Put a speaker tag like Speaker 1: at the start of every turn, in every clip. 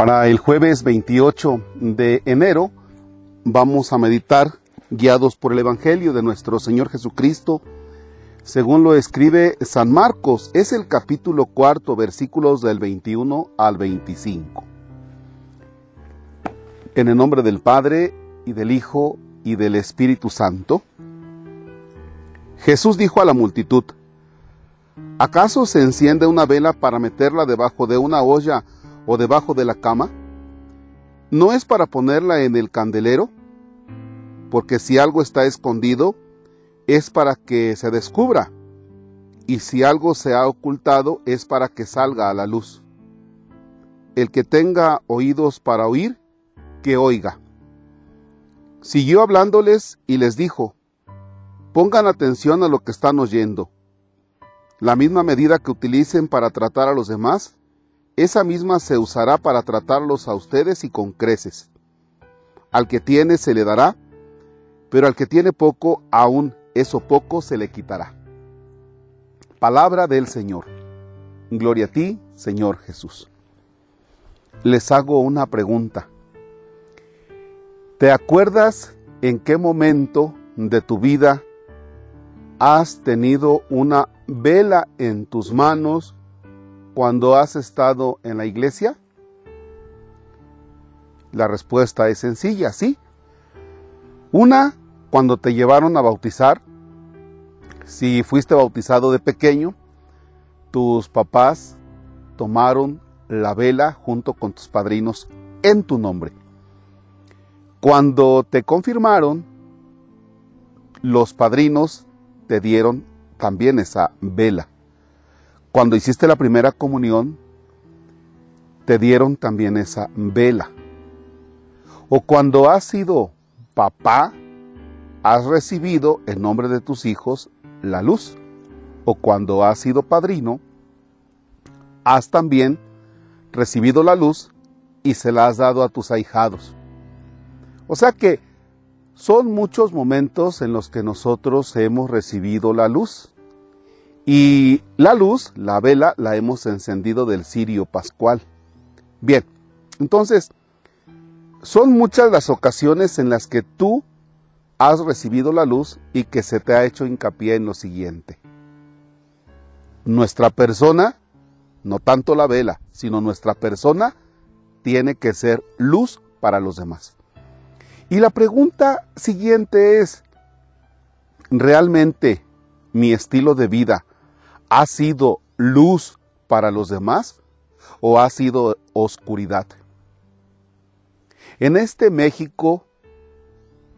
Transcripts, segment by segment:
Speaker 1: Para el jueves 28 de enero vamos a meditar guiados por el Evangelio de nuestro Señor Jesucristo, según lo escribe San Marcos, es el capítulo cuarto, versículos del 21 al 25. En el nombre del Padre y del Hijo y del Espíritu Santo, Jesús dijo a la multitud, ¿acaso se enciende una vela para meterla debajo de una olla o debajo de la cama? ¿No es para ponerla en el candelero? Porque si algo está escondido, es para que se descubra, y si algo se ha ocultado, es para que salga a la luz. El que tenga oídos para oír, que oiga. Siguió hablándoles y les dijo, pongan atención a lo que están oyendo. La misma medida que utilicen para tratar a los demás, esa misma se usará para tratarlos a ustedes y con creces. Al que tiene se le dará, pero al que tiene poco, aún eso poco se le quitará. Palabra del Señor. Gloria a ti, Señor Jesús. Les hago una pregunta. ¿Te acuerdas en qué momento de tu vida has tenido una vela en tus manos cuando has estado en la iglesia? La respuesta es sencilla, sí. Una, cuando te llevaron a bautizar, si fuiste bautizado de pequeño, tus papás tomaron la vela junto con tus padrinos en tu nombre. Cuando te confirmaron, los padrinos te dieron también esa vela. Cuando hiciste la primera comunión, te dieron también esa vela. O cuando has sido papá, has recibido en nombre de tus hijos la luz. O cuando has sido padrino, has también recibido la luz y se la has dado a tus ahijados. O sea que son muchos momentos en los que nosotros hemos recibido la luz. Y la luz, la vela, la hemos encendido del cirio pascual. Bien, entonces, son muchas las ocasiones en las que tú has recibido la luz y que se te ha hecho hincapié en lo siguiente. Nuestra persona, no tanto la vela, sino nuestra persona, tiene que ser luz para los demás. Y la pregunta siguiente es, ¿realmente mi estilo de vida ha sido luz para los demás o ha sido oscuridad? En este México,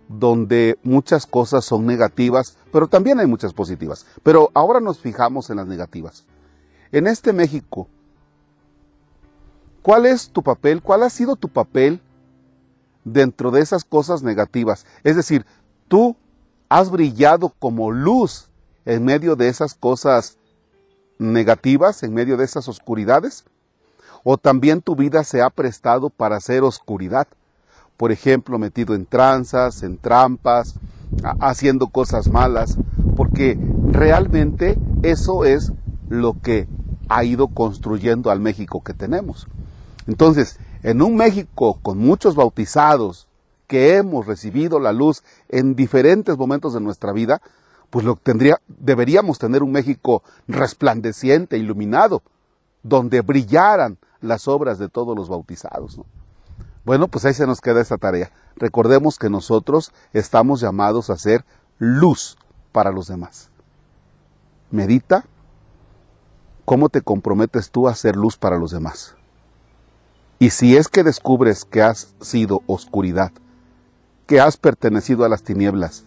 Speaker 1: donde muchas cosas son negativas, pero también hay muchas positivas. Pero ahora nos fijamos en las negativas. En este México, ¿cuál es tu papel? ¿Cuál ha sido tu papel dentro de esas cosas negativas? Es decir, tú has brillado como luz en medio de esas cosas negativas, en medio de esas oscuridades? ¿O también tu vida se ha prestado para ser oscuridad? Por ejemplo, metido en tranzas, en trampas, haciendo cosas malas, porque realmente eso es lo que ha ido construyendo al México que tenemos. Entonces, en un México con muchos bautizados, que hemos recibido la luz en diferentes momentos de nuestra vida, pues lo tendría, deberíamos tener un México resplandeciente, iluminado, donde brillaran las obras de todos los bautizados. Bueno, pues ahí se nos queda esa tarea. Recordemos que nosotros estamos llamados a ser luz para los demás. Medita cómo te comprometes tú a ser luz para los demás. Y si es que descubres que has sido oscuridad, que has pertenecido a las tinieblas,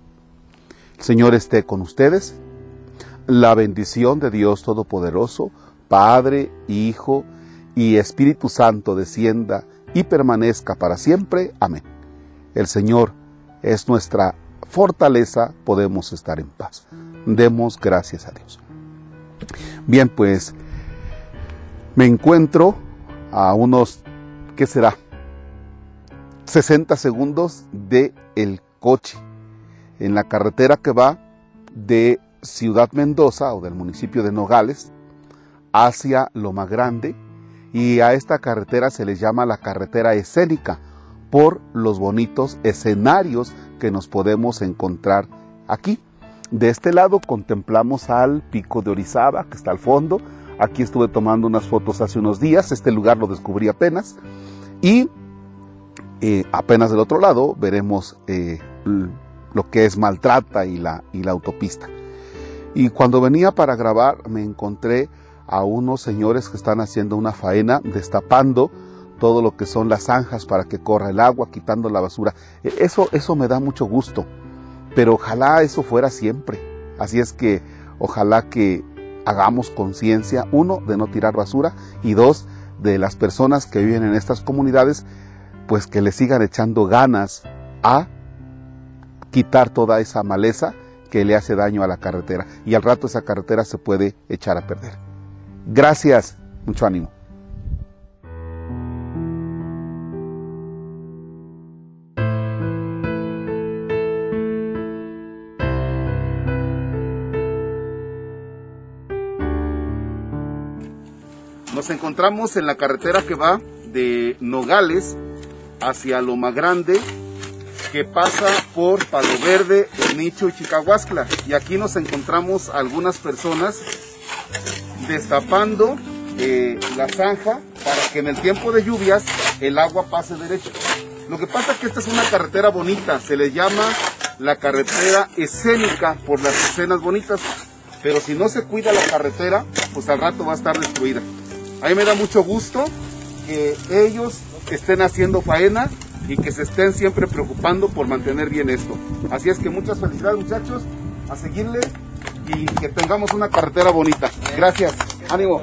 Speaker 1: Señor esté con ustedes. La bendición de Dios Todopoderoso, Padre, Hijo y Espíritu Santo descienda y permanezca para siempre. Amén. El Señor es nuestra fortaleza, podemos estar en paz. Demos gracias a Dios. Bien, pues me encuentro a unos, ¿qué será? 60 segundos de el coche en la carretera que va de Ciudad Mendoza o del municipio de Nogales hacia Loma Grande y a esta carretera se les llama la carretera escénica por los bonitos escenarios que nos podemos encontrar aquí. De este lado contemplamos al pico de Orizaba, que está al fondo. Aquí estuve tomando unas fotos hace unos días, este lugar lo descubrí apenas. Y eh, apenas del otro lado veremos eh, lo que es Maltrata y la, y la autopista. Y cuando venía para grabar me encontré a unos señores que están haciendo una faena destapando todo lo que son las zanjas para que corra el agua, quitando la basura. E, eso, eso me da mucho gusto, pero ojalá eso fuera siempre. Así es que ojalá que hagamos conciencia, uno, de no tirar basura y dos, de las personas que viven en estas comunidades, pues que le sigan echando ganas a quitar toda esa maleza que le hace daño a la carretera y al rato esa carretera se puede echar a perder. Gracias, mucho ánimo. Nos encontramos en la carretera que va de Nogales hacia Loma Grande, que pasa por Palo Verde, Nicho y Chicahuascla. Y aquí nos encontramos algunas personas destapando eh, la zanja para que en el tiempo de lluvias el agua pase derecho. Lo que pasa es que esta es una carretera bonita, se le llama la carretera escénica por las escenas bonitas, pero si no se cuida la carretera, pues al rato va a estar destruida. A mí me da mucho gusto que ellos estén haciendo faena y que se estén siempre preocupando por mantener bien esto. Así es que muchas felicidades muchachos, a seguirle y que tengamos una carretera bonita. Gracias, ánimo.